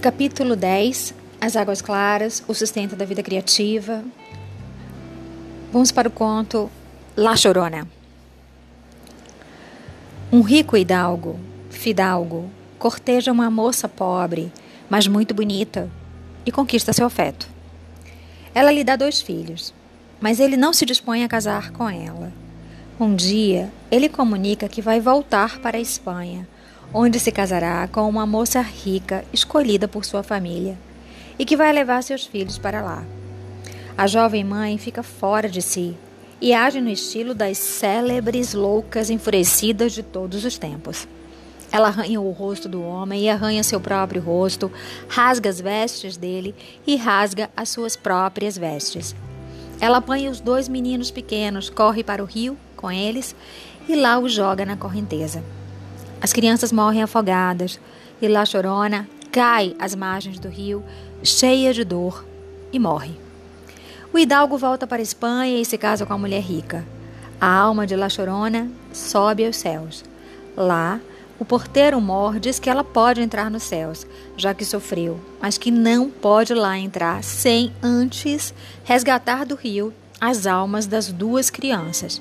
capítulo 10, As Águas Claras, o sustento da vida criativa. Vamos para o conto La Chorona. Um rico hidalgo, fidalgo, corteja uma moça pobre, mas muito bonita, e conquista seu afeto. Ela lhe dá dois filhos, mas ele não se dispõe a casar com ela. Um dia, ele comunica que vai voltar para a Espanha onde se casará com uma moça rica escolhida por sua família e que vai levar seus filhos para lá. A jovem mãe fica fora de si e age no estilo das célebres loucas enfurecidas de todos os tempos. Ela arranha o rosto do homem e arranha seu próprio rosto, rasga as vestes dele e rasga as suas próprias vestes. Ela apanha os dois meninos pequenos, corre para o rio com eles e lá os joga na correnteza. As crianças morrem afogadas e La Chorona cai às margens do rio, cheia de dor, e morre. O hidalgo volta para a Espanha e se casa com a mulher rica. A alma de La Chorona sobe aos céus. Lá, o porteiro mor diz que ela pode entrar nos céus, já que sofreu, mas que não pode lá entrar sem antes resgatar do rio as almas das duas crianças.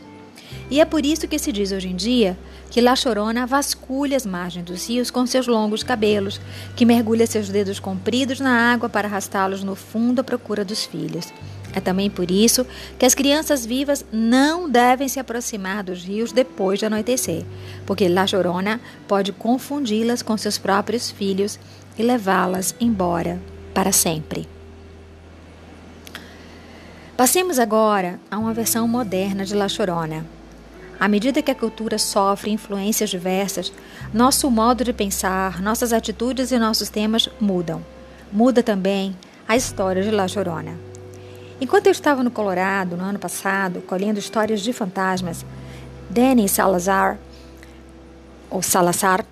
E é por isso que se diz hoje em dia que La Chorona vasculha as margens dos rios com seus longos cabelos, que mergulha seus dedos compridos na água para arrastá-los no fundo à procura dos filhos. É também por isso que as crianças vivas não devem se aproximar dos rios depois de anoitecer, porque La Chorona pode confundi-las com seus próprios filhos e levá-las embora para sempre. Passemos agora a uma versão moderna de La Chorona. À medida que a cultura sofre influências diversas, nosso modo de pensar, nossas atitudes e nossos temas mudam. Muda também a história de La Chorona. Enquanto eu estava no Colorado no ano passado, colhendo histórias de fantasmas, Danny Salazar, ou Salazar,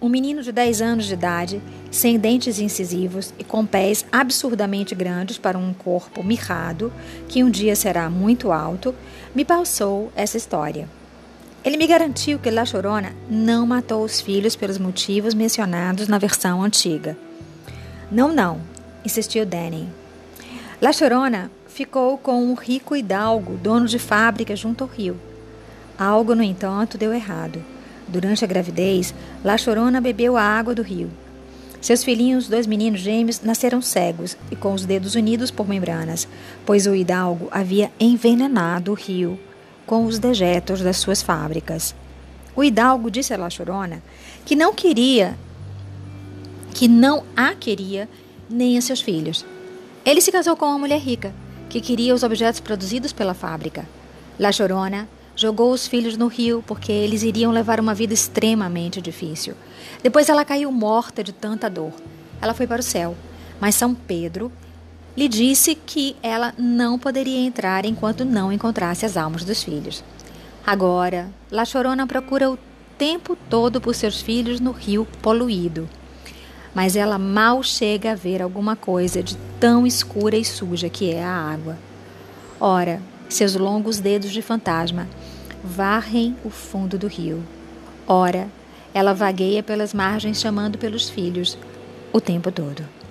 um menino de 10 anos de idade, sem dentes incisivos e com pés absurdamente grandes para um corpo mirrado, que um dia será muito alto, me passou essa história. Ele me garantiu que La Chorona não matou os filhos pelos motivos mencionados na versão antiga. Não, não, insistiu Danny. La Chorona ficou com um rico hidalgo, dono de fábrica junto ao rio. Algo, no entanto, deu errado. Durante a gravidez, La Chorona bebeu a água do rio. Seus filhinhos, dois meninos gêmeos, nasceram cegos e com os dedos unidos por membranas, pois o hidalgo havia envenenado o rio com os dejetos das suas fábricas. O hidalgo disse a La Chorona que não queria, que não a queria nem a seus filhos. Ele se casou com uma mulher rica, que queria os objetos produzidos pela fábrica. La Chorona jogou os filhos no rio porque eles iriam levar uma vida extremamente difícil. Depois ela caiu morta de tanta dor. Ela foi para o céu, mas São Pedro lhe disse que ela não poderia entrar enquanto não encontrasse as almas dos filhos. Agora, La Chorona procura o tempo todo por seus filhos no rio poluído. Mas ela mal chega a ver alguma coisa de tão escura e suja que é a água. Ora, seus longos dedos de fantasma varrem o fundo do rio. Ora, ela vagueia pelas margens chamando pelos filhos o tempo todo.